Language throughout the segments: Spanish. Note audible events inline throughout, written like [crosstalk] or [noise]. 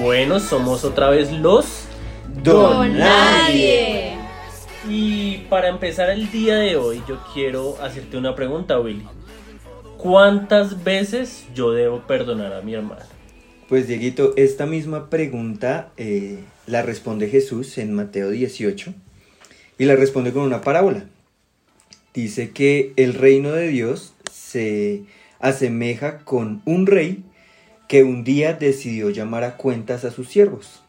Bueno, somos otra vez los Don Nadie. Y para empezar el día de hoy, yo quiero hacerte una pregunta, Willy. ¿Cuántas veces yo debo perdonar a mi hermano? Pues Dieguito, esta misma pregunta eh, la responde Jesús en Mateo 18 y la responde con una parábola. Dice que el reino de Dios se asemeja con un rey que un día decidió llamar a cuentas a sus siervos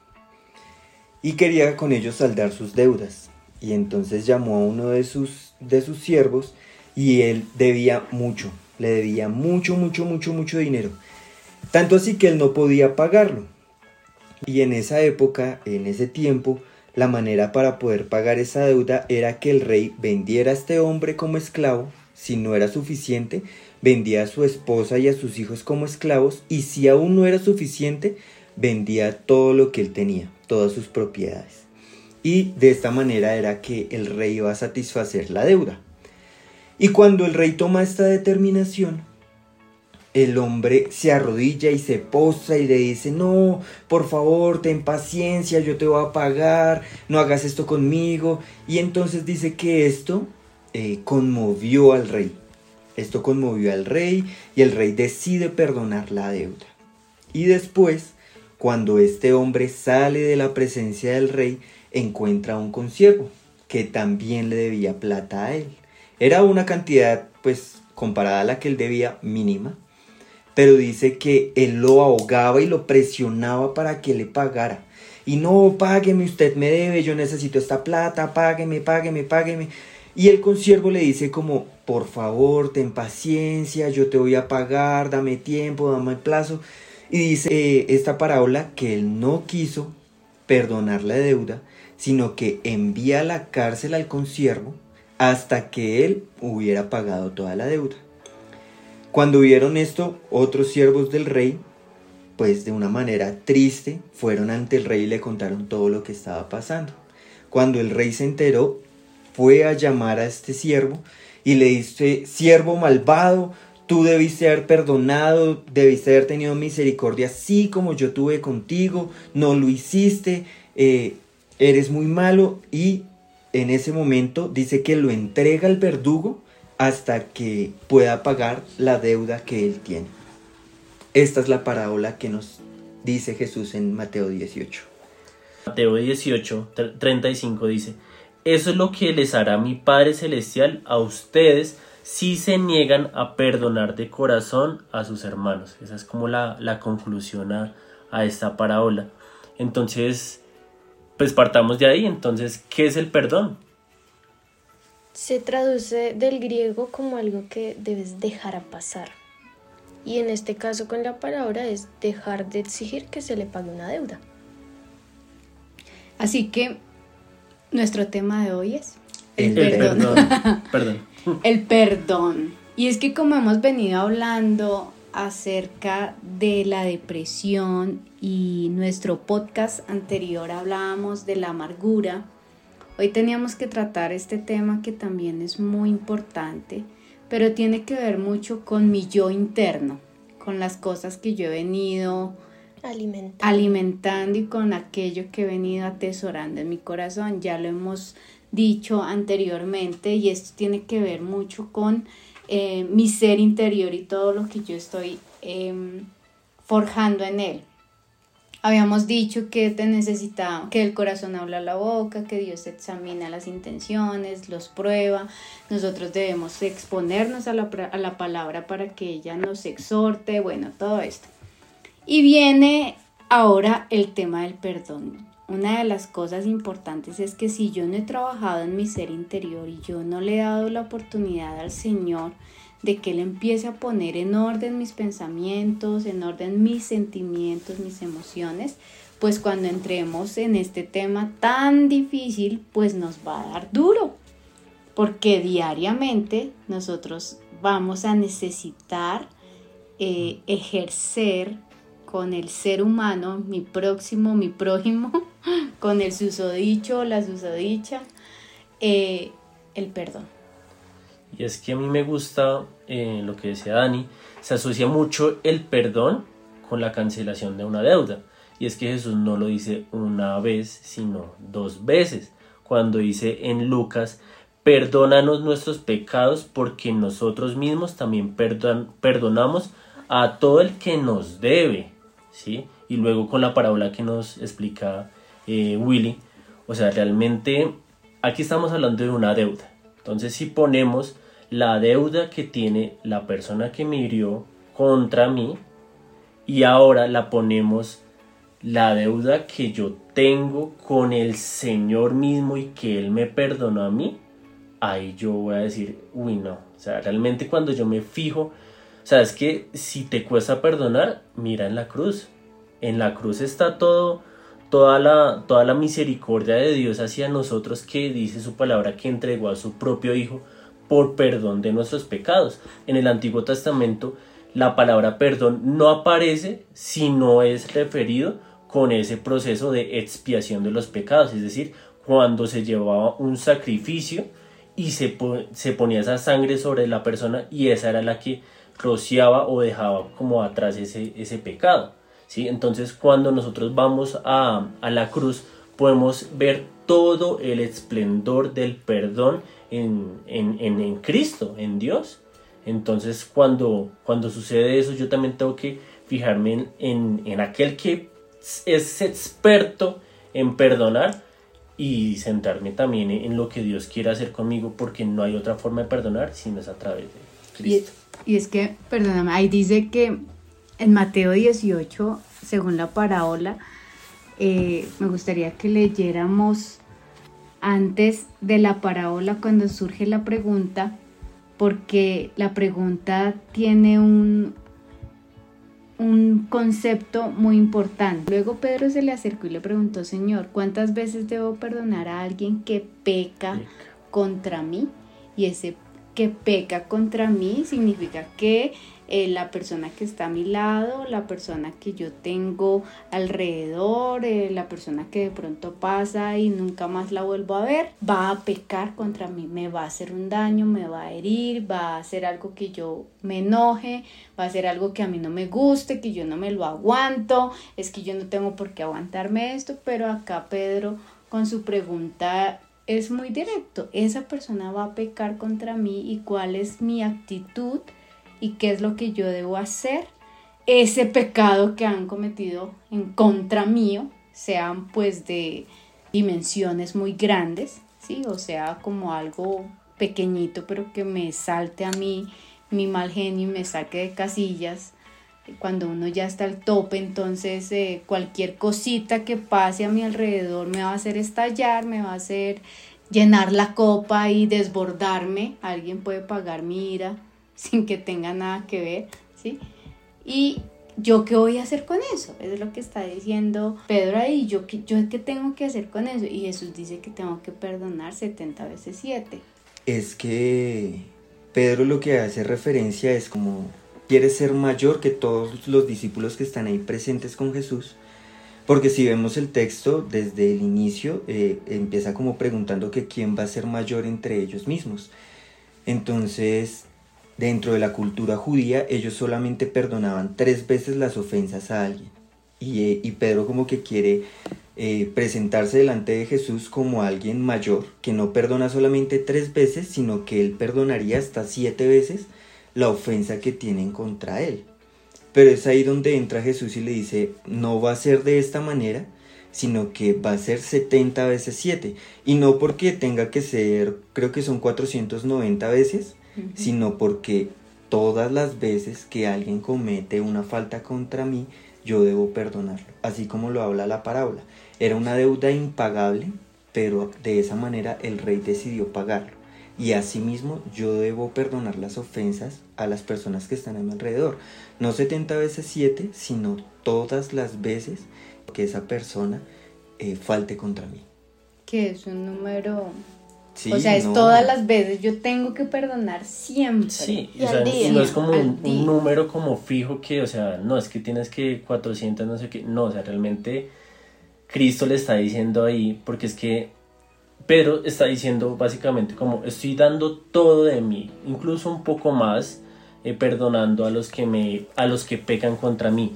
y quería con ellos saldar sus deudas. Y entonces llamó a uno de sus, de sus siervos y él debía mucho, le debía mucho, mucho, mucho, mucho dinero. Tanto así que él no podía pagarlo. Y en esa época, en ese tiempo, la manera para poder pagar esa deuda era que el rey vendiera a este hombre como esclavo, si no era suficiente, vendía a su esposa y a sus hijos como esclavos, y si aún no era suficiente, vendía todo lo que él tenía, todas sus propiedades. Y de esta manera era que el rey iba a satisfacer la deuda. Y cuando el rey toma esta determinación, el hombre se arrodilla y se posa y le dice, no, por favor, ten paciencia, yo te voy a pagar, no hagas esto conmigo. Y entonces dice que esto eh, conmovió al rey. Esto conmovió al rey y el rey decide perdonar la deuda. Y después, cuando este hombre sale de la presencia del rey, encuentra a un consiervo que también le debía plata a él. Era una cantidad, pues, comparada a la que él debía, mínima, pero dice que él lo ahogaba y lo presionaba para que le pagara. Y no, págueme, usted me debe, yo necesito esta plata, págueme, págueme, págueme. Y el consiervo le dice como, por favor, ten paciencia, yo te voy a pagar, dame tiempo, dame plazo. Y dice eh, esta parábola que él no quiso perdonar la deuda, sino que envía a la cárcel al consiervo hasta que él hubiera pagado toda la deuda. Cuando vieron esto, otros siervos del rey, pues de una manera triste, fueron ante el rey y le contaron todo lo que estaba pasando. Cuando el rey se enteró, fue a llamar a este siervo y le dice, siervo malvado, tú debiste haber perdonado, debiste haber tenido misericordia así como yo tuve contigo, no lo hiciste, eh, eres muy malo y en ese momento dice que lo entrega al verdugo hasta que pueda pagar la deuda que él tiene. Esta es la parábola que nos dice Jesús en Mateo 18. Mateo 18, tre- 35 dice, eso es lo que les hará mi Padre Celestial a ustedes si se niegan a perdonar de corazón a sus hermanos. Esa es como la, la conclusión a, a esta parábola. Entonces, pues partamos de ahí. Entonces, ¿qué es el perdón? Se traduce del griego como algo que debes dejar a pasar. Y en este caso con la palabra es dejar de exigir que se le pague una deuda. Así que nuestro tema de hoy es el, El perdón. perdón. [laughs] Perdón. El perdón. Y es que como hemos venido hablando acerca de la depresión y nuestro podcast anterior hablábamos de la amargura, hoy teníamos que tratar este tema que también es muy importante, pero tiene que ver mucho con mi yo interno, con las cosas que yo he venido Alimenta. alimentando y con aquello que he venido atesorando en mi corazón. Ya lo hemos dicho anteriormente y esto tiene que ver mucho con eh, mi ser interior y todo lo que yo estoy em, forjando en él. Habíamos dicho que te necesita, que el corazón habla la boca, que Dios examina las intenciones, los prueba. Nosotros debemos exponernos a la, a la palabra para que ella nos exhorte, bueno, todo esto. Y viene ahora el tema del perdón. Una de las cosas importantes es que si yo no he trabajado en mi ser interior y yo no le he dado la oportunidad al Señor de que Él empiece a poner en orden mis pensamientos, en orden mis sentimientos, mis emociones, pues cuando entremos en este tema tan difícil, pues nos va a dar duro, porque diariamente nosotros vamos a necesitar eh, ejercer con el ser humano, mi próximo, mi prójimo, [laughs] con el susodicho la susodicha, eh, el perdón. Y es que a mí me gusta eh, lo que decía Dani, se asocia mucho el perdón con la cancelación de una deuda. Y es que Jesús no lo dice una vez, sino dos veces. Cuando dice en Lucas, perdónanos nuestros pecados porque nosotros mismos también perdonamos a todo el que nos debe. ¿Sí? Y luego con la parábola que nos explica eh, Willy, o sea, realmente aquí estamos hablando de una deuda. Entonces si ponemos la deuda que tiene la persona que me hirió contra mí y ahora la ponemos la deuda que yo tengo con el Señor mismo y que Él me perdonó a mí, ahí yo voy a decir, uy no, o sea, realmente cuando yo me fijo, o sea, es que si te cuesta perdonar, mira en la cruz, en la cruz está todo, toda la, toda la misericordia de Dios hacia nosotros que dice su palabra que entregó a su propio Hijo por perdón de nuestros pecados. En el Antiguo Testamento la palabra perdón no aparece si no es referido con ese proceso de expiación de los pecados, es decir, cuando se llevaba un sacrificio y se, se ponía esa sangre sobre la persona y esa era la que rociaba o dejaba como atrás ese, ese pecado. ¿sí? Entonces cuando nosotros vamos a, a la cruz podemos ver todo el esplendor del perdón en, en, en, Cristo, en Dios. Entonces cuando, cuando sucede eso yo también tengo que fijarme en, en aquel que es experto en perdonar y sentarme también en lo que Dios quiere hacer conmigo porque no hay otra forma de perdonar sino es a través de Cristo. Y, es que, perdóname, ahí dice que en Mateo 18, según la parábola, eh, me gustaría que leyéramos antes de la parábola cuando surge la pregunta, porque la pregunta tiene un, un concepto muy importante. Luego Pedro se le acercó y le preguntó, Señor, ¿cuántas veces debo perdonar a alguien que peca contra mí? Y ese que peca contra mí significa que eh, la persona que está a mi lado, la persona que yo tengo alrededor, eh, la persona que de pronto pasa y nunca más la vuelvo a ver, va a pecar contra mí, me va a hacer un daño, me va a herir, va a hacer algo que yo me enoje, va a hacer algo que a mí no me guste, que yo no me lo aguanto, es que yo no tengo por qué aguantarme esto, pero acá Pedro con su pregunta es muy directo, esa persona va a pecar contra mí y cuál es mi actitud y qué es lo que yo debo hacer. Ese pecado que han cometido en contra mío, sean pues de dimensiones muy grandes, ¿sí? O sea, como algo pequeñito, pero que me salte a mí mi mal genio y me saque de casillas. Cuando uno ya está al tope, entonces eh, cualquier cosita que pase a mi alrededor me va a hacer estallar, me va a hacer llenar la copa y desbordarme. Alguien puede pagar mi ira [laughs] sin que tenga nada que ver, ¿sí? Y yo qué voy a hacer con eso? Es lo que está diciendo Pedro ahí, yo qué, yo qué tengo que hacer con eso? Y Jesús dice que tengo que perdonar 70 veces 7. Es que Pedro lo que hace referencia es como quiere ser mayor que todos los discípulos que están ahí presentes con Jesús. Porque si vemos el texto desde el inicio, eh, empieza como preguntando que quién va a ser mayor entre ellos mismos. Entonces, Dentro de la cultura judía, ellos solamente perdonaban tres veces las ofensas a alguien. Y, eh, Pedro como que quiere eh, presentarse delante de Jesús como alguien mayor, que no perdona solamente tres veces, sino que él perdonaría hasta siete veces la ofensa que tienen contra él. Pero es ahí donde entra Jesús y le dice, no va a ser de esta manera, sino que va a ser 70 veces 7. Y no porque tenga que ser, creo que son 490 veces, sino porque todas las veces que alguien comete una falta contra mí, yo debo perdonarlo, así como lo habla la parábola. Era una deuda impagable, pero de esa manera el rey decidió pagarlo. Y asimismo yo debo perdonar las ofensas a las personas que están a mi alrededor. No 70 veces 7, sino todas las veces que esa persona eh, falte contra mí. Que es un número... Sí, o sea, es no. todas las veces. Yo tengo que perdonar siempre. Sí, Y o sea, día. no es como un, un número como fijo que, o sea, no, es que tienes que 400, no sé qué, no, o sea, realmente Cristo le está diciendo ahí, porque es que Pedro está diciendo básicamente como estoy dando todo de mí, incluso un poco más, eh, perdonando a los que me, a los que pecan contra mí.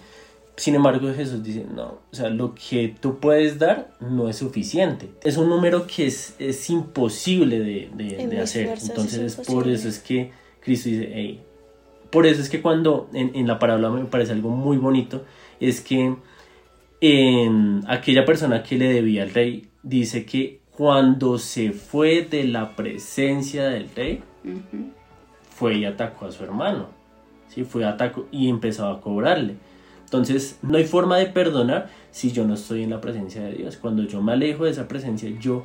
Sin embargo, Jesús dice, no, o sea, lo que tú puedes dar no es suficiente. Es un número que es, es imposible de, de- hacer. es Entonces, por eso es que Cristo dice, hey, por eso es que cuando en, en la parábola me parece algo muy bonito, es que en aquella persona que le debía al rey, dice que cuando se fue de la presencia del rey, Ujú. fue y atacó a su hermano. ¿sí? Fue atacó y empezó a cobrarle. Entonces, no hay forma de perdonar si yo no estoy en la presencia de Dios. Cuando yo me alejo de esa presencia, yo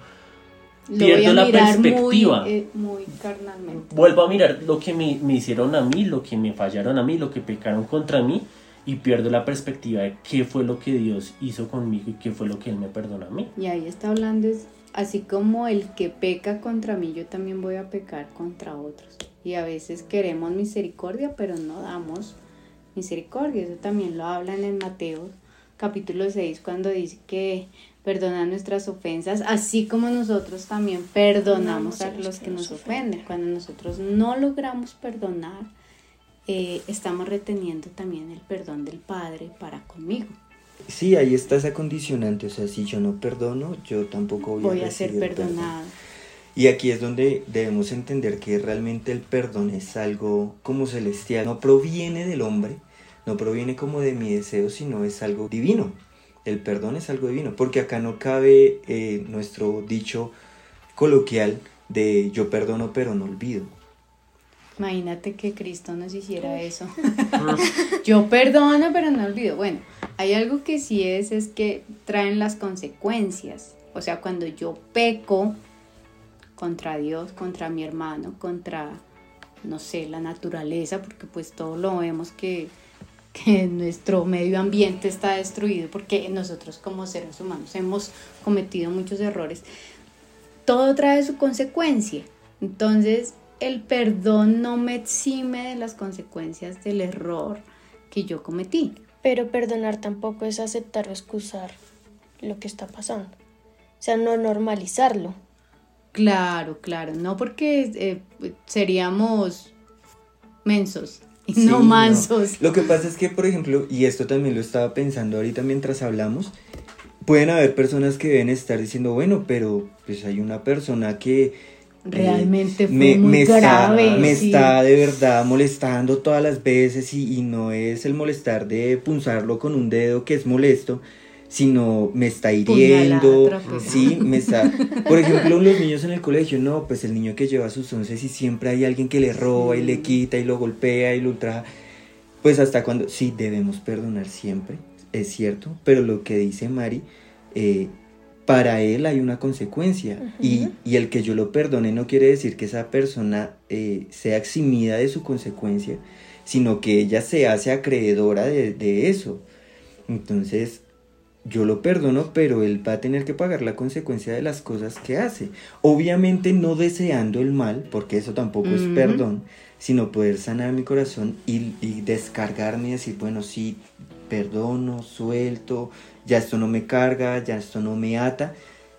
Lo Pierdo la perspectiva. Muy, eh, muy carnalmente. vuelvo a mirar lo que me, me hicieron a mí, lo que me fallaron a mí, lo que pecaron contra mí, y pierdo la perspectiva de qué fue lo que Dios hizo conmigo y qué fue lo que Él me perdona a mí. Y ahí está hablando, es así como el que peca contra mí, yo también voy a pecar contra otros. Y a veces queremos misericordia, pero no damos misericordia. Eso también lo hablan en Mateo capítulo 6, cuando dice que perdona nuestras ofensas, así como nosotros también perdonamos a los que nos ofenden. Cuando nosotros no logramos perdonar, eh, estamos reteniendo también el perdón del Padre para conmigo. Sí, ahí está esa condicionante, o sea, si yo no perdono, yo tampoco voy, Voy a ser perdón. perdonado. Y aquí es donde debemos entender que realmente el perdón es algo como celestial, no proviene del hombre, no proviene como de mi deseo, sino es algo divino. El perdón es algo divino, porque acá no cabe eh, nuestro dicho coloquial de yo perdono pero no olvido. Imagínate que Cristo nos hiciera eso. [laughs] Yo perdono, pero no olvido. Bueno, hay algo que sí es, es que traen las consecuencias. O sea, cuando yo peco contra Dios, contra mi hermano, contra, no sé, la naturaleza, porque pues todo lo vemos que, que nuestro medio ambiente está destruido, porque nosotros como seres humanos hemos cometido muchos errores. Todo trae su consecuencia. Entonces, el perdón no me exime de las consecuencias del error que yo cometí. Pero perdonar tampoco es aceptar o excusar lo que está pasando. O sea, no normalizarlo. Claro, claro, no porque eh, seríamos mensos y Sí, no mansos. Lo que pasa es que, por ejemplo, y esto también lo estaba pensando ahorita mientras hablamos, pueden haber personas que deben estar diciendo, bueno, pero pues hay una persona que Realmente fue me, muy me grave. Está, me sí. está de verdad molestando todas las veces y, y no es el molestar de punzarlo con un dedo que es molesto, sino me está hiriendo, sí, me está... Por ejemplo, los niños en el colegio, no, pues el niño que lleva sus once y siempre hay alguien que le roba y le quita y lo golpea y lo ultraja. Pues hasta cuando, sí, debemos perdonar siempre, es cierto, pero lo que dice Mari, eh, para él hay una consecuencia y, y el que yo lo perdone no quiere decir que esa persona eh, sea eximida de su consecuencia, sino que ella se hace acreedora de, de eso. Entonces, yo lo perdono, pero él va a tener que pagar la consecuencia de las cosas que hace. Obviamente no deseando el mal, porque eso tampoco es perdón, sino poder sanar mi corazón y, y descargarme y decir, bueno, sí, perdono, suelto, ya esto no me carga, ya esto no me ata,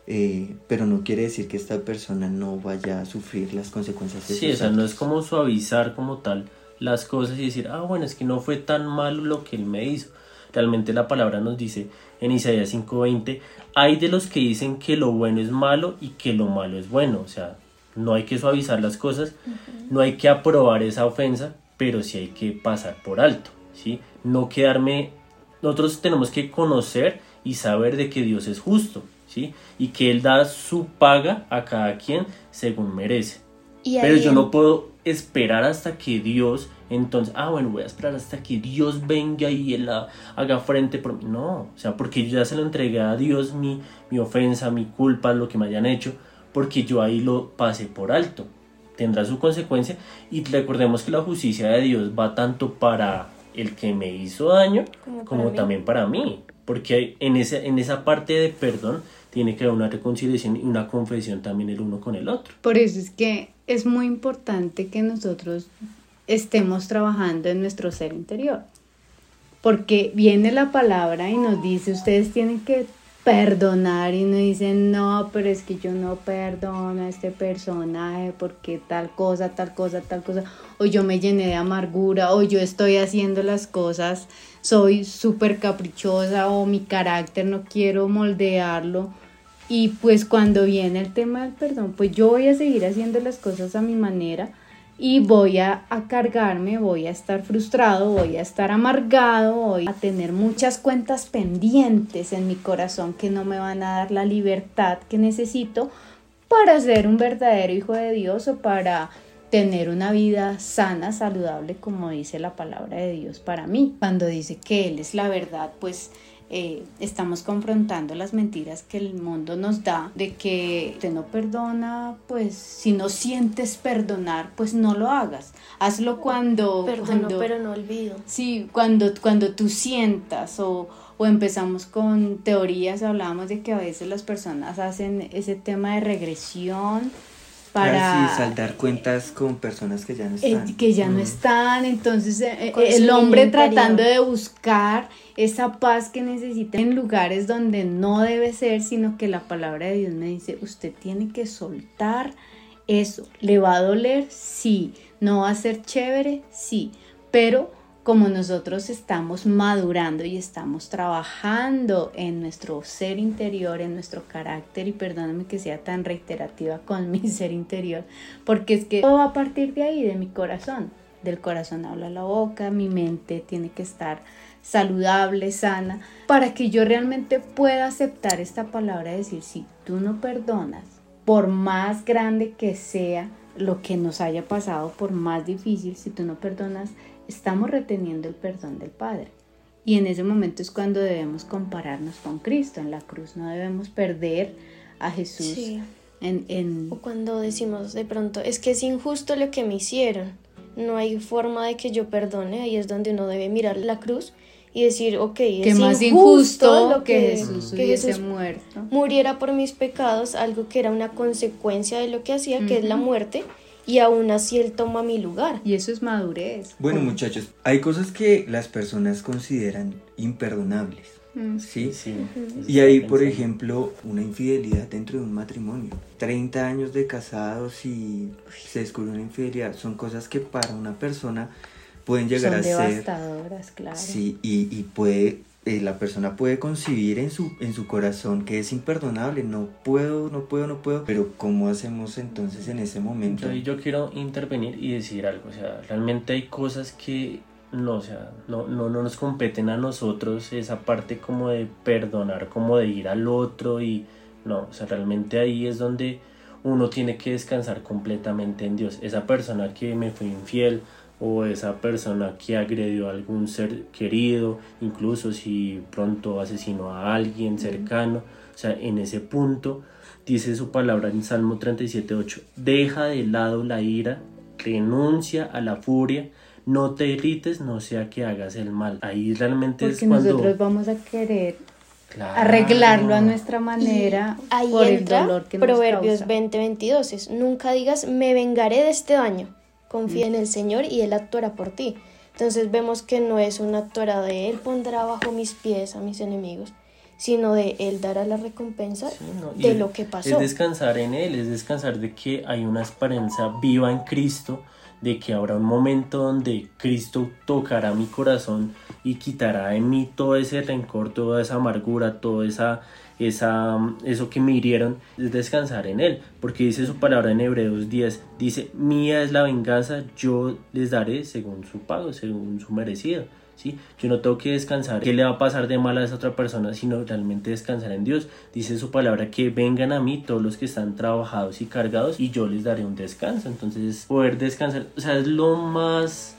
eh, pero no quiere decir que esta persona no vaya a sufrir las consecuencias de Sí, o sea, no es como suavizar como tal las cosas y decir, ah, bueno, es que no fue tan malo lo que él me hizo. Realmente la palabra nos dice en Isaías 5:20, hay de los que dicen que lo bueno es malo y que lo malo es bueno. O sea, no hay que suavizar las cosas, no hay que aprobar esa ofensa, pero sí hay que pasar por alto, ¿sí? No quedarme... Nosotros tenemos que conocer y saber de que Dios es justo, ¿sí? Y que Él da su paga a cada quien según merece. Y Pero yo no puedo esperar hasta que Dios, entonces, ah, bueno, voy a esperar hasta que Dios venga y Él ha- haga frente por mí. No, o sea, porque yo ya se lo entregué a Dios mi, mi ofensa, mi culpa, lo que me hayan hecho, porque yo ahí lo pasé por alto. tendrá su consecuencia y recordemos que la justicia de Dios va tanto para el que me hizo daño Como como, para mí. también para mí, porque en, ese, en esa parte de perdón tiene que haber una reconciliación y una confesión también el uno con el otro. Por eso es que es muy importante que nosotros estemos trabajando en nuestro ser interior. Porque viene la palabra y nos dice, ustedes tienen que perdonar y nos dicen, no, pero es que yo no perdono a este personaje porque tal cosa, tal cosa, tal cosa, o yo me llené de amargura, o yo estoy haciendo las cosas, soy súper caprichosa, o mi carácter no quiero moldearlo. Y pues cuando viene el tema del perdón, pues yo voy a seguir haciendo las cosas a mi manera y voy a, cargarme, voy a estar frustrado, voy a estar amargado, voy a tener muchas cuentas pendientes en mi corazón que no me van a dar la libertad que necesito para ser un verdadero hijo de Dios o para tener una vida sana, saludable, como dice la palabra de Dios para mí. Cuando dice que Él es la verdad, pues eh, estamos confrontando las mentiras que el mundo nos da de que te no perdona, pues si no sientes perdonar, pues no lo hagas. Hazlo cuando... Perdono, cuando pero no olvido. Sí, cuando, cuando tú sientas o, o empezamos con teorías, hablábamos de que a veces las personas hacen ese tema de regresión para... Así, saldar cuentas con personas que ya no Eh, están. que ya no Mm. están, entonces eh, eh, el hombre interior. tratando de buscar esa paz que necesita en lugares donde no debe ser, sino que la palabra de Dios me dice, usted tiene que soltar eso, le va a doler, sí, no va a ser chévere, sí, pero como nosotros estamos madurando y estamos trabajando en nuestro ser interior, en nuestro carácter, y perdóname que sea tan reiterativa con [laughs] mi ser interior, porque es que todo va a partir de ahí, de mi corazón. Del corazón habla la boca, mi mente tiene que estar saludable, sana, para que yo realmente pueda aceptar esta palabra y decir, si tú no perdonas, por más grande que sea lo que nos haya pasado, por más difícil, si tú no perdonas, estamos reteniendo el perdón del Padre. Y en ese momento es cuando debemos compararnos con Cristo en la cruz, no debemos perder a Jesús Sí. en, en- O cuando decimos de pronto, es que es injusto lo que me hicieron. No hay forma de que yo perdone. Ahí es donde uno debe mirar la cruz y decir, ok, que es más injusto lo que, que, Jesús que hubiese Jesús muerto. muriera por mis pecados, algo que era una consecuencia de lo que hacía, que es la muerte, y aún así él toma mi lugar. Y eso es madurez. Bueno, muchachos, hay cosas que las personas consideran imperdonables. Mm. ¿Sí? Sí, Y ahí, por ejemplo, una infidelidad dentro de un matrimonio. 30 años de casados y se descubre una infidelidad. Son cosas que para una persona pueden llegar Son a ser... devastadoras, claro. Sí, y, y puede, eh, la persona puede concebir en su, en su corazón que es imperdonable. No puedo, no puedo, no puedo. Pero ¿cómo hacemos entonces en ese momento? Yo, quiero intervenir y decir algo, o sea, realmente hay cosas que no, o sea, no, no, no nos competen a nosotros esa parte como de perdonar, como de ir al otro y no, o sea, realmente ahí es donde uno tiene que descansar completamente en Dios. Esa persona que me fue infiel o esa persona que agredió a algún ser querido, incluso si pronto asesinó a alguien cercano, o sea, en ese punto dice su palabra en Salmo 37.8, deja de lado la ira, renuncia a la furia, no te irrites, no sea que hagas el mal. Ahí realmente Porque es cuando... nosotros vamos a querer Claro. arreglarlo a nuestra manera Ahí por el entra dolor que nos Proverbios causa. 20:22. es, Nunca digas, me vengaré de este daño. Confía en el Señor y Él actuará por ti. Entonces vemos que no es una actuará de Él pondrá bajo mis pies a mis enemigos, sino de Él dará la recompensa Sí, no, y de lo que pasó. Es descansar en Él, es descansar de que hay una esperanza viva en Cristo, de que habrá un momento donde Cristo tocará mi corazón y quitará de mí todo ese rencor, toda esa amargura, todo esa, esa, eso que me hirieron, es descansar en Él, porque dice su palabra en Hebreos 10, dice, mía es la venganza, yo les daré según su pago, según su merecido. Yo no tengo que descansar qué le va a pasar de mal a esa otra persona, sino realmente descansar en Dios. Dice su palabra que vengan a mí todos los que están trabajados y cargados y yo les daré un descanso. Entonces poder descansar, o sea, es lo más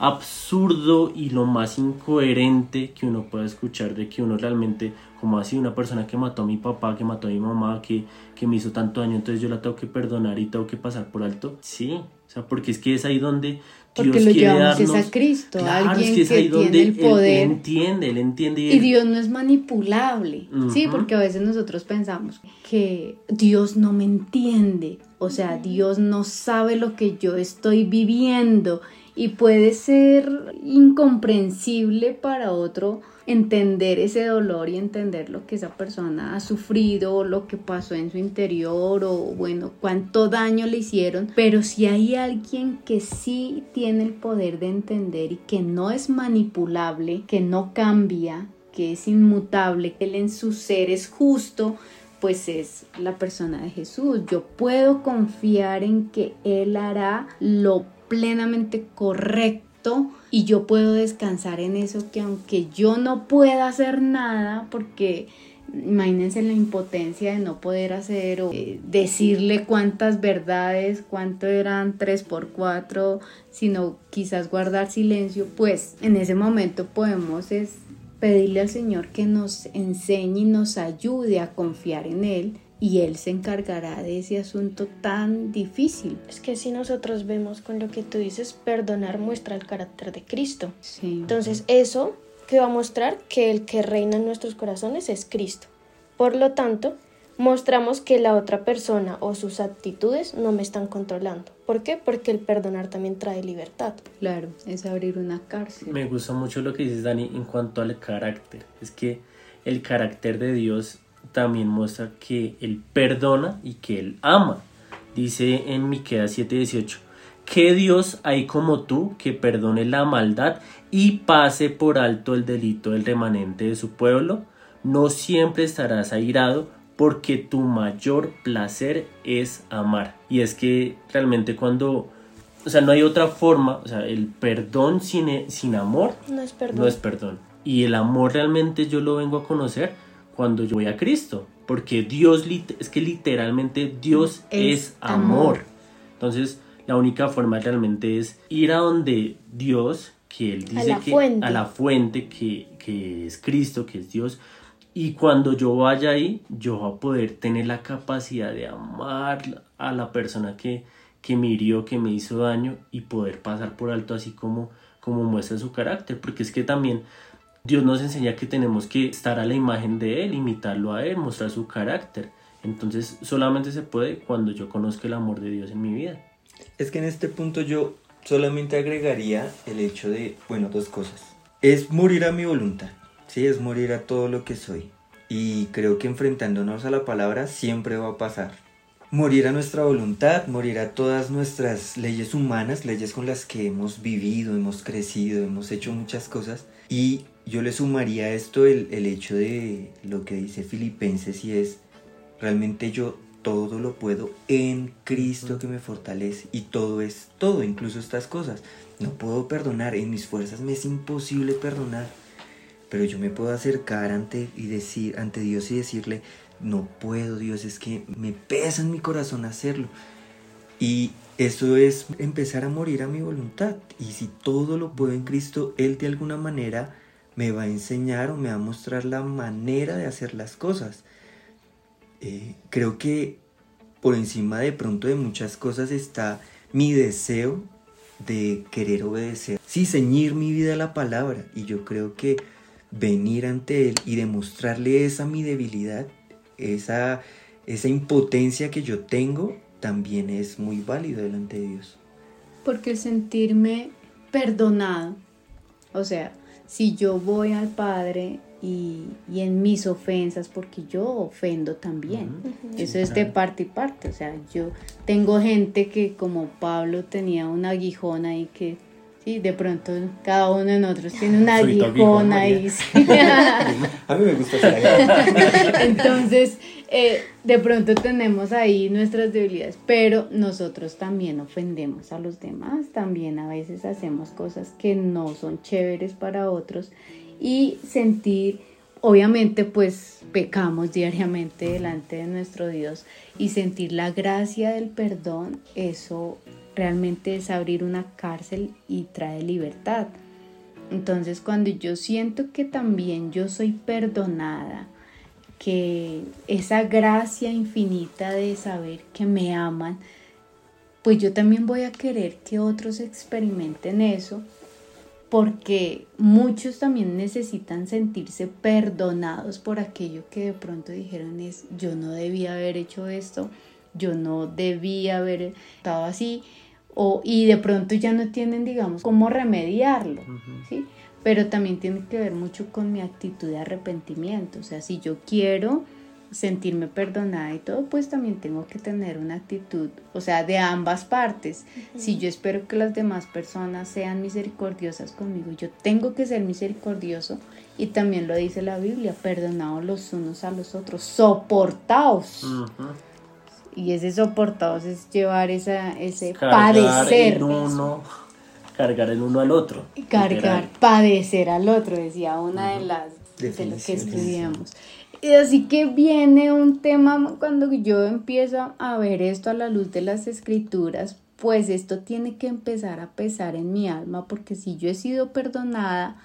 absurdo y lo más incoherente que uno pueda escuchar de que uno realmente, como así, una persona que mató a mi papá, que mató a mi mamá, que, que me hizo tanto daño, entonces yo la tengo que perdonar y tengo que pasar por alto. Sí, o sea, porque es que es ahí donde porque lo llevamos es a Cristo, alguien que, tiene el poder. Él, entiende, él entiende. Y, Dios no es manipulable, ¿sí? Porque a veces nosotros pensamos que Dios no me entiende, o sea, Dios no sabe lo que yo estoy viviendo y puede ser incomprensible para otro entender ese dolor y entender lo que esa persona ha sufrido, lo que pasó en su interior o bueno, cuánto daño le hicieron, pero si hay alguien que sí tiene el poder de entender y que no es manipulable, que no cambia, que es inmutable, que él en su ser es justo, pues es la persona de Jesús. Yo puedo confiar en que Él hará lo plenamente correcto y yo puedo descansar en eso que aunque yo no pueda hacer nada porque imagínense la impotencia de no poder hacer o eh, decirle cuántas verdades, cuánto eran tres por cuatro, sino quizás guardar silencio, pues en ese momento podemos es pedirle al Señor que nos enseñe y nos ayude a confiar en Él y Él se encargará de ese asunto tan difícil. Es que si nosotros vemos con lo que tú dices, perdonar muestra el carácter de Cristo. Entonces eso que va a mostrar que el que reina en nuestros corazones es Cristo. Por lo tanto, mostramos que la otra persona o sus actitudes no me están controlando. ¿Por qué? Porque el perdonar también trae libertad. Claro, es abrir una cárcel. Me gusta mucho lo que dices, Dani, en cuanto al carácter. Es que el carácter de Dios también muestra que Él perdona y que Él ama. Dice en Miqueas 7:18, ¿qué Dios hay como tú que perdone la maldad y pase por alto el delito del remanente de su pueblo? No siempre estarás airado porque tu mayor placer es amar. Y es que realmente cuando, o sea, no hay otra forma, o sea, el perdón sin, sin amor no es perdón. No es perdón. Y el amor realmente yo lo vengo a conocer cuando yo voy a Cristo, porque Dios es que literalmente Dios es, amor. Entonces, la única forma realmente es ir a donde Dios, que Él dice que a la fuente que, que es Cristo, que es Dios, y cuando yo vaya ahí, yo voy a poder tener la capacidad de amar a la persona que, que me hirió, que me hizo daño y poder pasar por alto así como, como muestra su carácter. Porque es que también Dios nos enseña que tenemos que estar a la imagen de Él, imitarlo a Él, mostrar su carácter. Entonces solamente se puede cuando yo conozco el amor de Dios en mi vida. Es que en este punto yo solamente agregaría el hecho de, bueno, dos cosas. Es morir a mi voluntad, sí, es morir a todo lo que soy. Y creo que enfrentándonos a la palabra siempre va a pasar. Morir a nuestra voluntad, morir a todas nuestras leyes humanas, leyes con las que hemos vivido, hemos crecido, hemos hecho muchas cosas. Y yo le sumaría a esto el, el hecho de lo que dice Filipenses y es, realmente yo todo lo puedo en Cristo que me fortalece y todo es todo, incluso estas cosas. No puedo perdonar, en mis fuerzas me es imposible perdonar, pero yo me puedo acercar ante y decir ante Dios y decirle, no puedo, Dios, es que me pesa en mi corazón hacerlo. Y eso es empezar a morir a mi voluntad. Y si todo lo puedo en Cristo, Él de alguna manera me va a enseñar o me va a mostrar la manera de hacer las cosas. Eh, creo que por encima de pronto de muchas cosas está mi deseo de querer obedecer. Sí, ceñir mi vida a la palabra. Y yo creo que venir ante Él y demostrarle esa mi debilidad, esa, esa impotencia que yo tengo, también es muy válido delante de Dios. Porque sentirme perdonado, o sea, si yo voy al Padre y, en mis ofensas, porque yo ofendo también. Eso es de parte y parte. O sea, yo tengo gente que como Pablo tenía una aguijón ahí que, sí, de pronto cada uno de nosotros tiene una aguijón ahí. [laughs] A mí me gusta [laughs] Entonces, eh, de pronto tenemos ahí nuestras debilidades, pero nosotros también ofendemos a los demás, también a veces hacemos cosas que no son chéveres para otros y sentir, obviamente pues pecamos diariamente delante de nuestro Dios y sentir la gracia del perdón, eso realmente es abrir una cárcel y trae libertad. Entonces cuando yo siento que también yo soy perdonada, que esa gracia infinita de saber que me aman, pues yo también voy a querer que otros experimenten eso, porque muchos también necesitan sentirse perdonados por aquello que de pronto dijeron es yo no debía haber hecho esto, yo no debía haber estado así, o, y de pronto ya no tienen, digamos, cómo remediarlo, ¿sí? pero también tiene que ver mucho con mi actitud de arrepentimiento. O sea, si yo quiero sentirme perdonada y todo, pues también tengo que tener una actitud, o sea, de ambas partes. Si yo espero que las demás personas sean misericordiosas conmigo, yo tengo que ser misericordioso y también lo dice la Biblia, perdonados los unos a los otros, soportaos. Y ese soportados es llevar esa, ese padecer cargar el uno al otro. Cargar, padecer al otro, decía una de las de lo que estudiamos. Y así que viene un tema cuando yo empiezo a ver esto a la luz de las escrituras, pues esto tiene que empezar a pesar en mi alma, porque si yo he sido perdonada,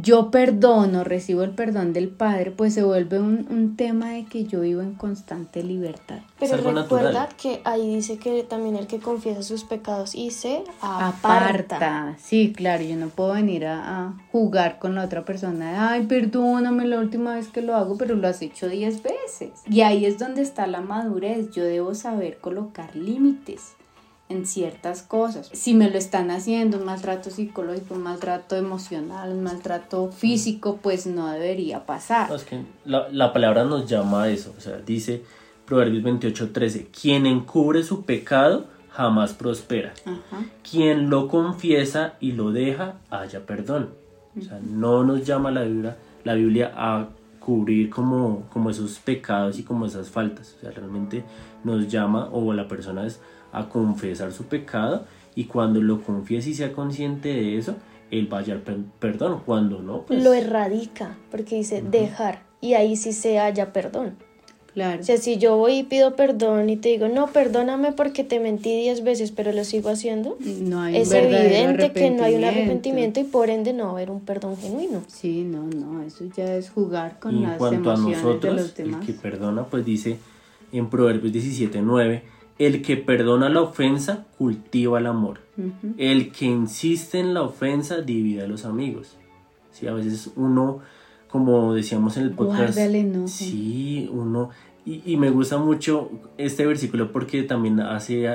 yo perdono, recibo el perdón del Padre, pues se vuelve un, tema de que yo vivo en constante libertad. Pero recuerda que ahí dice que también el que confiesa sus pecados y se aparta. Sí, claro, yo no puedo venir a, jugar con la otra persona. Ay, perdóname la última vez que lo hago, pero lo has hecho diez veces. Y ahí es donde está la madurez. Yo debo saber colocar límites en ciertas cosas. Si me lo están haciendo, un maltrato psicológico, un maltrato emocional, un maltrato físico, pues no debería pasar. es que la, palabra nos llama a eso, o sea, dice Proverbios 28:13, quien encubre su pecado jamás prospera. Quien lo confiesa y lo deja, haya perdón. O sea, no nos llama la Biblia, la Biblia a cubrir como, como esos pecados y como esas faltas. O sea, realmente nos llama, o la persona es a confesar su pecado y cuando lo confiese y sea consciente de eso, él va a hallar perdón. Cuando no, pues... Lo erradica, porque dice dejar, y ahí sí se halla perdón. Claro. O sea, si yo voy y pido perdón y te digo, no, perdóname porque te mentí diez veces, pero lo sigo haciendo, no hay es evidente que no hay un arrepentimiento y por ende no va a haber un perdón genuino. Sí, no, no, eso ya es jugar con las emociones de los demás. El que perdona, pues dice en Proverbios 17, 9, el que perdona la ofensa cultiva el amor. El que insiste en la ofensa divide a los amigos. Sí, a veces uno, como decíamos en el podcast, sí, uno y, me gusta mucho este versículo porque también hace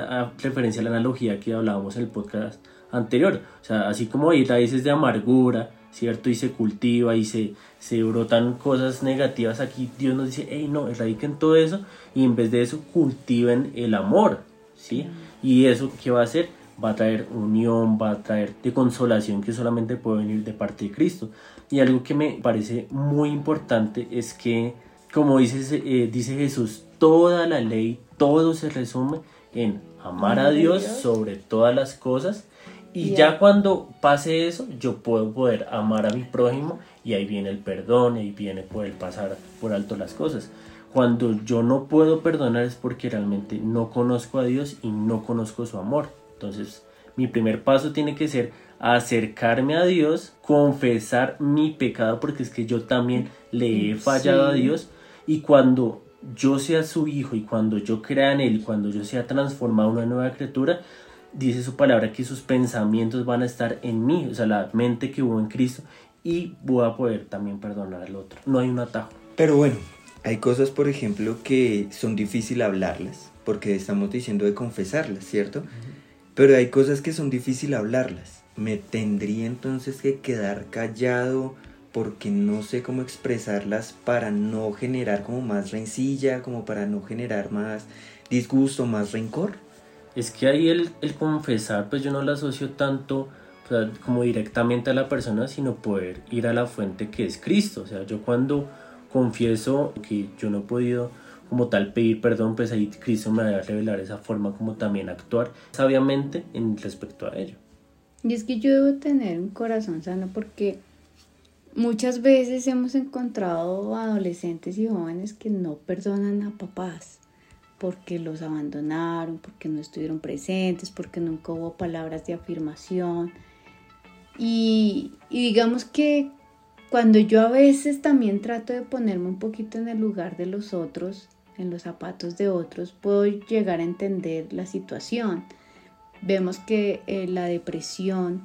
referencia a la analogía que hablábamos en el podcast anterior. O sea, así como hay raíces de amargura, ¿cierto? Y se cultiva y se, se brotan cosas negativas aquí, Dios nos dice, hey, no, erradiquen todo eso y en vez de eso cultiven el amor, ¿sí? Y eso, ¿qué va a hacer? Va a traer unión, va a traer de consolación que solamente puede venir de parte de Cristo. Y algo que me parece muy importante es que, como dice, eh, dice Jesús, toda la ley, todo se resume en amar a Dios sobre todas las cosas y ya cuando pase eso, yo puedo poder amar a mi prójimo y ahí viene el perdón, y ahí viene poder pasar por alto las cosas. Cuando yo no puedo perdonar es porque realmente no conozco a Dios y no conozco su amor. Entonces, mi primer paso tiene que ser acercarme a Dios, confesar mi pecado, porque es que yo también le he fallado a Dios. Y cuando yo sea su hijo y cuando yo crea en él y cuando yo sea transformado en una nueva criatura, dice su palabra que sus pensamientos van a estar en mí, o sea, la mente que hubo en Cristo, y voy a poder también perdonar al otro. No hay un atajo. Pero bueno, hay cosas, por ejemplo, que son difíciles hablarlas, porque estamos diciendo de confesarlas, ¿cierto? Pero hay cosas que son difíciles hablarlas. Me tendría entonces que quedar callado porque no sé cómo expresarlas para no generar como más rencilla, como para no generar más disgusto, más rencor. Es que ahí el, confesar, pues yo no lo asocio tanto como directamente a la persona, sino poder ir a la fuente que es Cristo. O sea, yo cuando confieso que yo no he podido como tal pedir perdón, pues ahí Cristo me va a revelar esa forma como también actuar sabiamente en respecto a ello. Y es que yo debo tener un corazón sano porque muchas veces hemos encontrado adolescentes y jóvenes que no perdonan a papás porque los abandonaron, porque no estuvieron presentes, porque nunca hubo palabras de afirmación. Y, digamos que cuando yo a veces también trato de ponerme un poquito en el lugar de los otros, en los zapatos de otros, puedo llegar a entender la situación. Vemos que eh, la depresión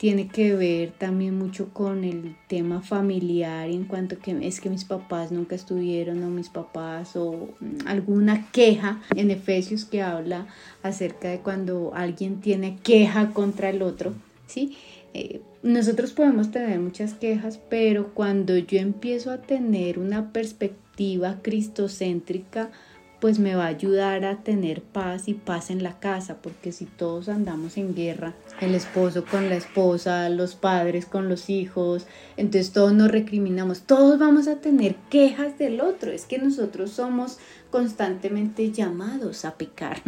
tiene que ver también mucho con el tema familiar en cuanto que es que mis papás nunca estuvieron o mis papás o mm, alguna queja en Efesios que habla acerca de cuando alguien tiene queja contra el otro, ¿sí? Eh, nosotros podemos tener muchas quejas, pero cuando yo empiezo a tener una perspectiva cristocéntrica, pues me va a ayudar a tener paz y paz en la casa, porque si todos andamos en guerra, el esposo con la esposa, los padres con los hijos, entonces todos nos recriminamos, todos vamos a tener quejas del otro, es que nosotros somos constantemente llamados a pecar.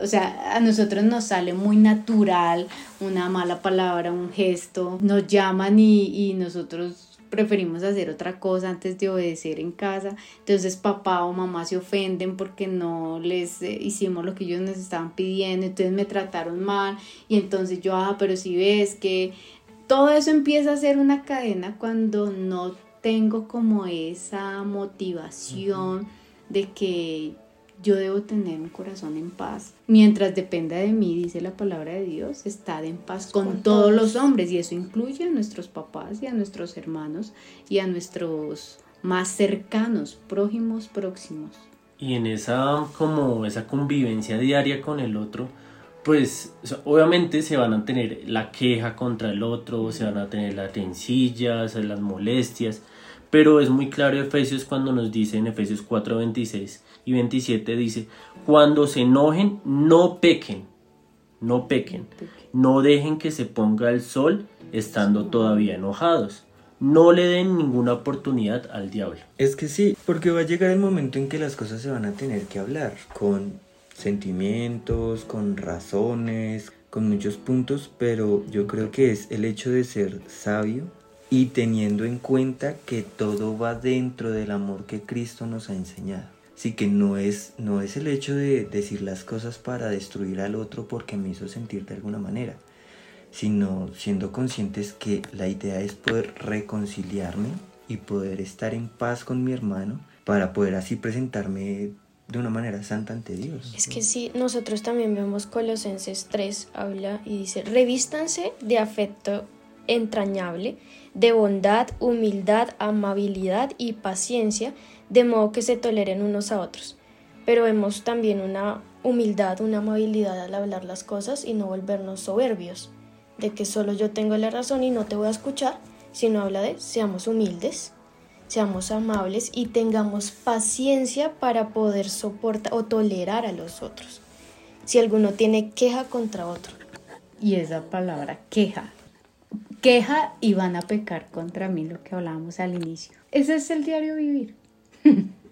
O sea, a nosotros nos sale muy natural una mala palabra, un gesto, nos llaman y, y nosotros preferimos hacer otra cosa antes de obedecer en casa. Entonces papá o mamá se ofenden porque no les eh, hicimos lo que ellos nos estaban pidiendo, entonces me trataron mal y entonces yo, ah, pero si ves que todo eso empieza a ser una cadena cuando no tengo como esa motivación de que yo debo tener un corazón en paz. Mientras dependa de mí, dice la palabra de Dios, estar en paz con, todos, los hombres y eso incluye a nuestros papás y a nuestros hermanos y a nuestros más cercanos, prójimos, próximos. Y en esa como esa convivencia diaria con el otro, pues obviamente se van a tener la queja contra el otro, se van a tener las rencillas, las molestias, pero es muy claro Efesios cuando nos dice en Efesios 4, 26 y 27 dice, cuando se enojen, no pequen, no pequen, no dejen que se ponga el sol estando todavía enojados. No le den ninguna oportunidad al diablo. Es que sí, porque va a llegar el momento en que las cosas se van a tener que hablar con sentimientos, con razones, con muchos puntos, pero yo creo que es el hecho de ser sabio y teniendo en cuenta que todo va dentro del amor que Cristo nos ha enseñado. Así que no es, no es el hecho de decir las cosas para destruir al otro porque me hizo sentir de alguna manera, sino siendo conscientes que la idea es poder reconciliarme y poder estar en paz con mi hermano para poder así presentarme de una manera santa ante Dios. Es que sí, nosotros también vemos Colosenses 3, habla y dice, revístanse de afecto entrañable, de bondad, humildad, amabilidad y paciencia, de modo que se toleren unos a otros. Pero vemos también una humildad, una amabilidad al hablar las cosas y no volvernos soberbios, de que solo yo tengo la razón y no te voy a escuchar, sino habla de seamos humildes, seamos amables y tengamos paciencia para poder soportar o tolerar a los otros. Si alguno tiene queja contra otro. Y esa palabra queja queja y van a pecar contra mí, lo que hablábamos al inicio. Ese es el diario vivir. [laughs]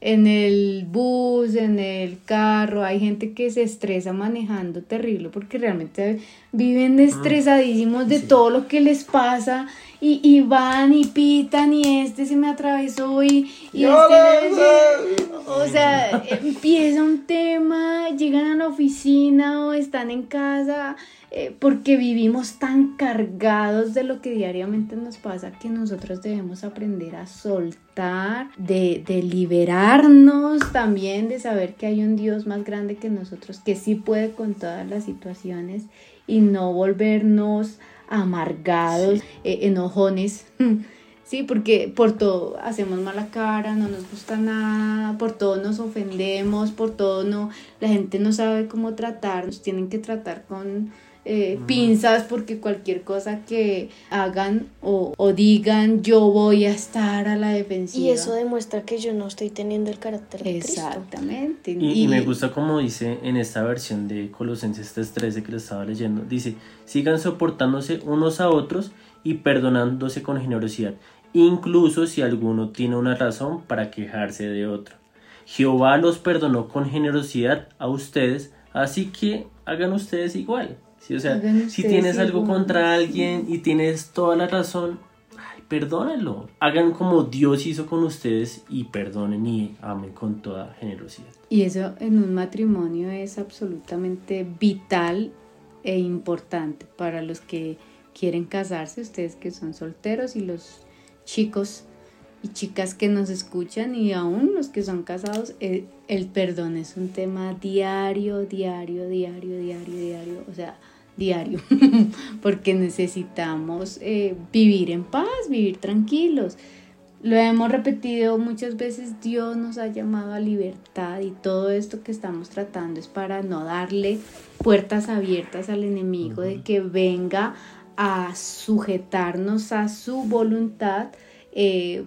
en el bus, en el carro, hay gente que se estresa manejando terrible porque realmente viven ah, estresadísimos de todo lo que les pasa y, van y pitan y este se me atravesó y, y este... O sea, [laughs] empieza un tema, llegan a la oficina o están en casa eh, porque vivimos tan cargados de lo que diariamente nos pasa que nosotros debemos aprender a soltar, de, de liberarnos también, de saber que hay un Dios más grande que nosotros, que sí puede con todas las situaciones y no volvernos amargados, eh, enojones. [laughs] Sí, porque por todo hacemos mala cara, no nos gusta nada, por todo nos ofendemos, por todo no, la gente no sabe cómo tratarnos, tienen que tratar con eh, pinzas porque cualquier cosa que hagan o, digan yo voy a estar a la defensiva. Y eso demuestra que yo no estoy teniendo el carácter de Exactamente. Y, y, me gusta como dice en esta versión de Colosenses 13 que lo estaba leyendo, dice, sigan soportándose unos a otros y perdonándose con generosidad, incluso si alguno tiene una razón para quejarse de otro. Jehová los perdonó con generosidad a ustedes, así que hagan ustedes igual. O sea, si tienes algo contra alguien y tienes toda la razón, perdónenlo. Hagan como Dios hizo con ustedes y perdonen y amen con toda generosidad. Y eso en un matrimonio es absolutamente vital e importante para los que quieren casarse, ustedes que son solteros y los chicos y chicas que nos escuchan y aún los que son casados, el, el perdón es un tema diario, diario, diario, diario, diario, o sea, diario, [laughs] porque necesitamos eh, vivir en paz, vivir tranquilos. Lo hemos repetido muchas veces, Dios nos ha llamado a libertad y todo esto que estamos tratando es para no darle puertas abiertas al enemigo de que venga a sujetarnos a su voluntad eh,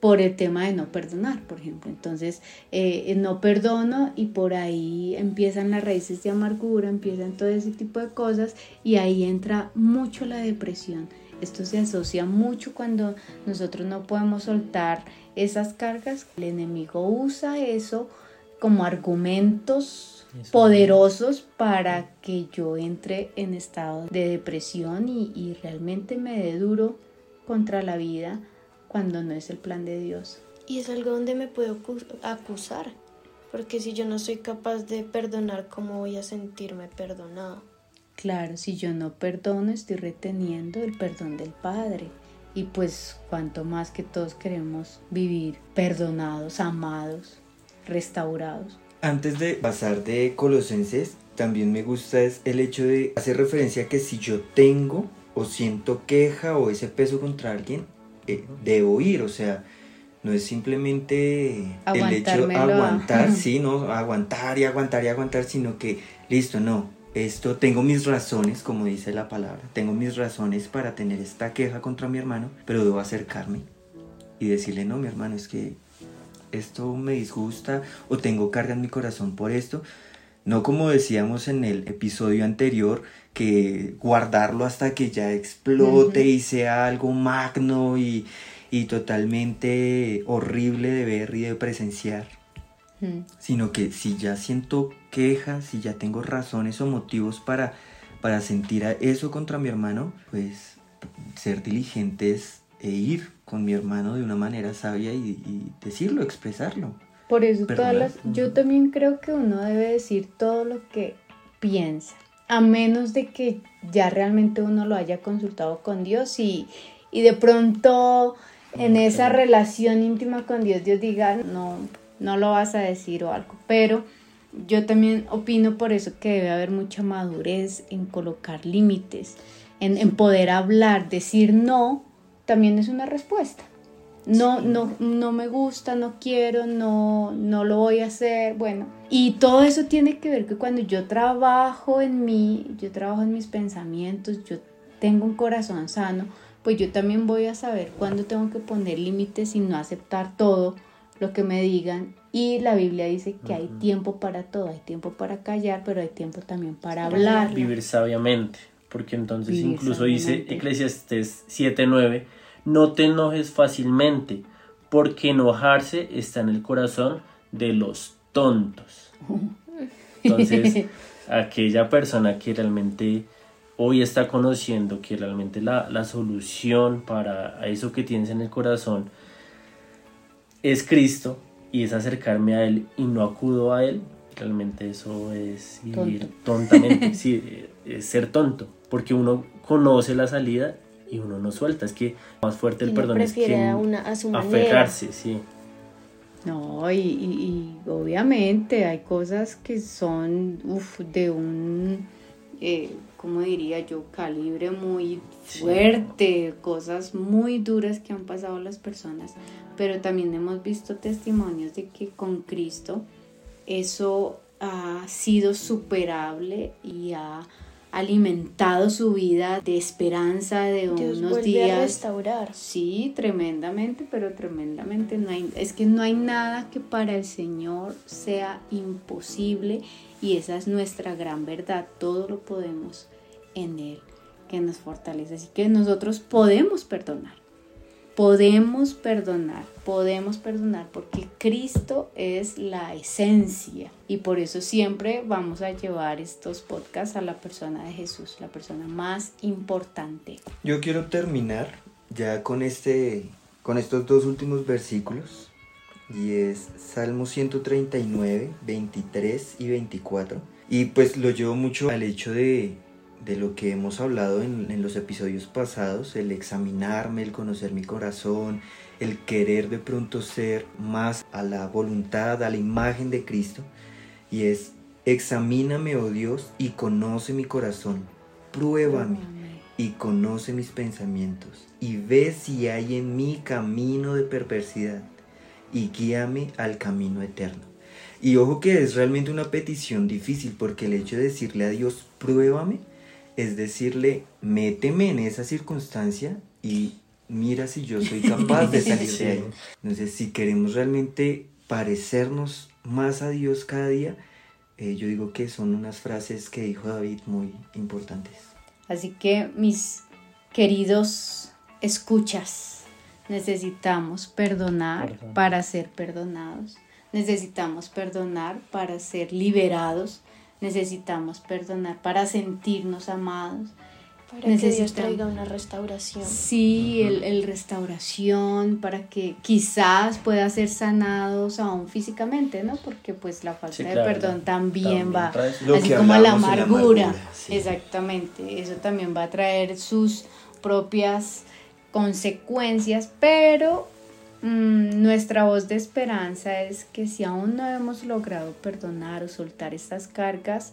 por el tema de no perdonar, por ejemplo. Entonces, eh, no perdono y por ahí empiezan las raíces de amargura, empiezan todo ese tipo de cosas y ahí entra mucho la depresión. Esto se asocia mucho cuando nosotros no podemos soltar esas cargas. El enemigo usa eso como argumentos poderosos para que yo entre en estado de depresión y, y realmente me dé duro contra la vida cuando no es el plan de Dios. Y es algo donde me puedo acusar, porque si yo no soy capaz de perdonar, ¿cómo voy a sentirme perdonado? Claro, si yo no perdono, estoy reteniendo el perdón del Padre. Y pues cuanto más que todos queremos vivir perdonados, amados, restaurados. Antes de pasar de Colosenses, también me gusta es el hecho de hacer referencia a que si yo tengo o siento queja o ese peso contra alguien, eh, debo ir, o sea, no es simplemente el hecho de aguantar, [laughs] sí, no, aguantar y aguantar y aguantar, sino que, listo, no, esto tengo mis razones, como dice la palabra, tengo mis razones para tener esta queja contra mi hermano, pero debo acercarme y decirle, no, mi hermano, es que esto me disgusta o tengo carga en mi corazón por esto. No como decíamos en el episodio anterior, que guardarlo hasta que ya explote y sea algo magno y, totalmente horrible de ver y de presenciar. Sino que si ya siento quejas, si ya tengo razones o motivos para, para sentir eso contra mi hermano, pues ser diligentes e ir con mi hermano de una manera sabia y, decirlo, expresarlo. Por eso todas las, yo también creo que uno debe decir todo lo que piensa, a menos de que ya realmente uno lo haya consultado con Dios y, y de pronto en esa relación íntima con Dios Dios diga, no, no lo vas a decir o algo, pero yo también opino por eso que debe haber mucha madurez en colocar límites, en, en poder hablar, decir no también es una respuesta. No, no, no me gusta, no quiero, no, no lo voy a hacer, bueno. Y todo eso tiene que ver que cuando yo trabajo en mí, yo trabajo en mis pensamientos, yo tengo un corazón sano, pues yo también voy a saber cuándo tengo que poner límites y no aceptar todo lo que me digan. Y la Biblia dice que hay tiempo para todo, hay tiempo para callar, pero hay tiempo también para hablar. Vivir sabiamente, porque entonces incluso dice Eclesiastes 7:9 no te enojes fácilmente, porque enojarse está en el corazón de los tontos. Entonces, [laughs] aquella persona que realmente hoy está conociendo que realmente la, la solución para eso que tienes en el corazón es Cristo y es acercarme a Él y no acudo a Él, realmente eso es vivir tontamente, [laughs] sí, es ser tonto, porque uno conoce la salida y uno no suelta. Es que más fuerte el perdón es que a, una, a su aferrarse, sí. No, y, y, obviamente hay cosas que son de un, eh, ¿cómo diría yo? Calibre muy fuerte, cosas muy duras que han pasado las personas, pero también hemos visto testimonios de que con Cristo eso ha sido superable y ha alimentado su vida de esperanza, de unos días. A restaurar. Sí, tremendamente, pero tremendamente. No hay, es que no hay nada que para el Señor sea imposible y esa es nuestra gran verdad. Todo lo podemos en Él que nos fortalece. Así que nosotros podemos perdonar podemos perdonar, podemos perdonar porque Cristo es la esencia y por eso siempre vamos a llevar estos podcasts a la persona de Jesús, la persona más importante. Yo quiero terminar ya con este con estos dos últimos versículos y es Salmo 139, 23 y 24. Y pues lo llevo mucho al hecho de, de lo que hemos hablado en, en, los episodios pasados, el examinarme, el conocer mi corazón, el querer de pronto ser más a la voluntad, a la imagen de Cristo. Y es, examíname, oh Dios, y conoce mi corazón, pruébame y conoce mis pensamientos, y ve si hay en mí camino de perversidad, y guíame al camino eterno. Y ojo que es realmente una petición difícil, porque el hecho de decirle a Dios, pruébame, es decirle, méteme en esa circunstancia y mira si yo soy [laughs] capaz de salir de ahí. Entonces, si queremos realmente parecernos más a Dios cada día, eh, yo digo que son unas frases que dijo David muy importantes. Así que mis queridos escuchas, necesitamos perdonar Perdón. para ser perdonados. Necesitamos perdonar para ser liberados. Necesitamos perdonar para sentirnos amados. Para que Dios traiga una restauración. Sí, el, el restauración para que quizás pueda ser sanados aún físicamente, ¿no? Porque pues la falta Sí, de claro, perdón también, también va, así que como la amargura. amargura, sí. Exactamente, eso también va a traer sus propias consecuencias, pero mm, nuestra voz de esperanza es que si aún no hemos logrado perdonar o soltar estas cargas,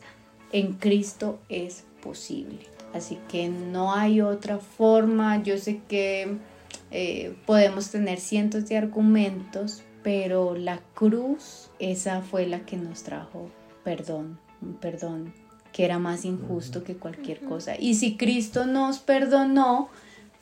en Cristo es posible. Así que no hay otra forma. Yo sé que eh, podemos tener cientos de argumentos, pero la cruz, esa fue la que nos trajo perdón, un perdón que era más injusto que cualquier cosa. Y si Cristo nos perdonó,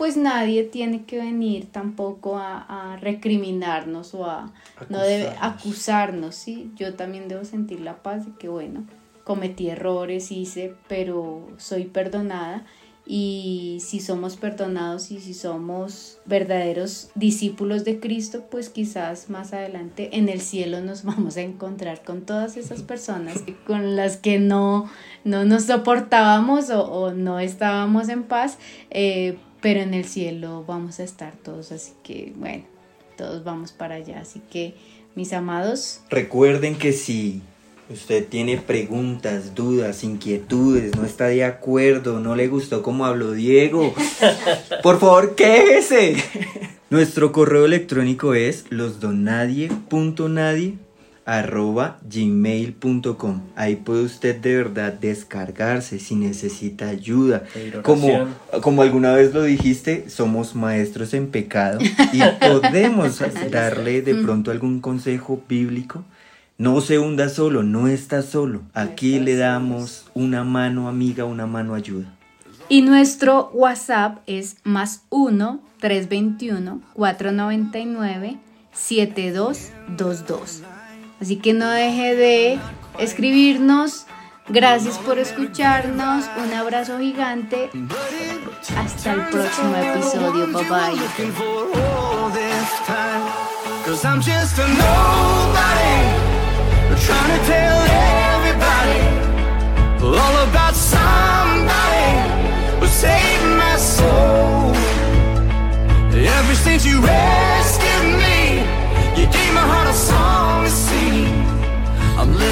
pues nadie tiene que venir tampoco a, a recriminarnos o a no debe Acusarnos. acusarnos, ¿sí? Yo también debo sentir la paz de que, bueno, cometí errores, hice, pero soy perdonada. Y si somos perdonados y si somos verdaderos discípulos de Cristo, pues quizás más adelante en el cielo nos [laughs] vamos a encontrar con todas esas personas con las que no, no nos soportábamos o, o no estábamos en paz, eh, pero en el cielo vamos a estar todos, así que bueno, todos vamos para allá. Así que mis amados, Recuerden que si usted tiene preguntas, dudas, inquietudes, no está de acuerdo, no le gustó cómo habló Diego, [laughs] por favor quéjese. Nuestro correo electrónico es losdonadie.nadie arroba gmail.com ahí puede usted de verdad descargarse si necesita ayuda. Pedir como, como alguna vez lo dijiste somos maestros en pecado y [laughs] podemos darle de pronto algún consejo bíblico. No se hunda solo, no está solo. Aquí le damos una mano amiga, una mano ayuda. Y nuestro WhatsApp es más 1 321 499 7222. Así que no deje de escribirnos. Gracias por escucharnos. Un abrazo gigante. Hasta el próximo episodio. Bye bye.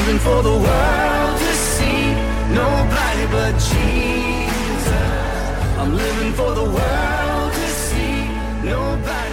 Living for the world to see. Nobody but Jesus. I'm living for the world to see. Nobody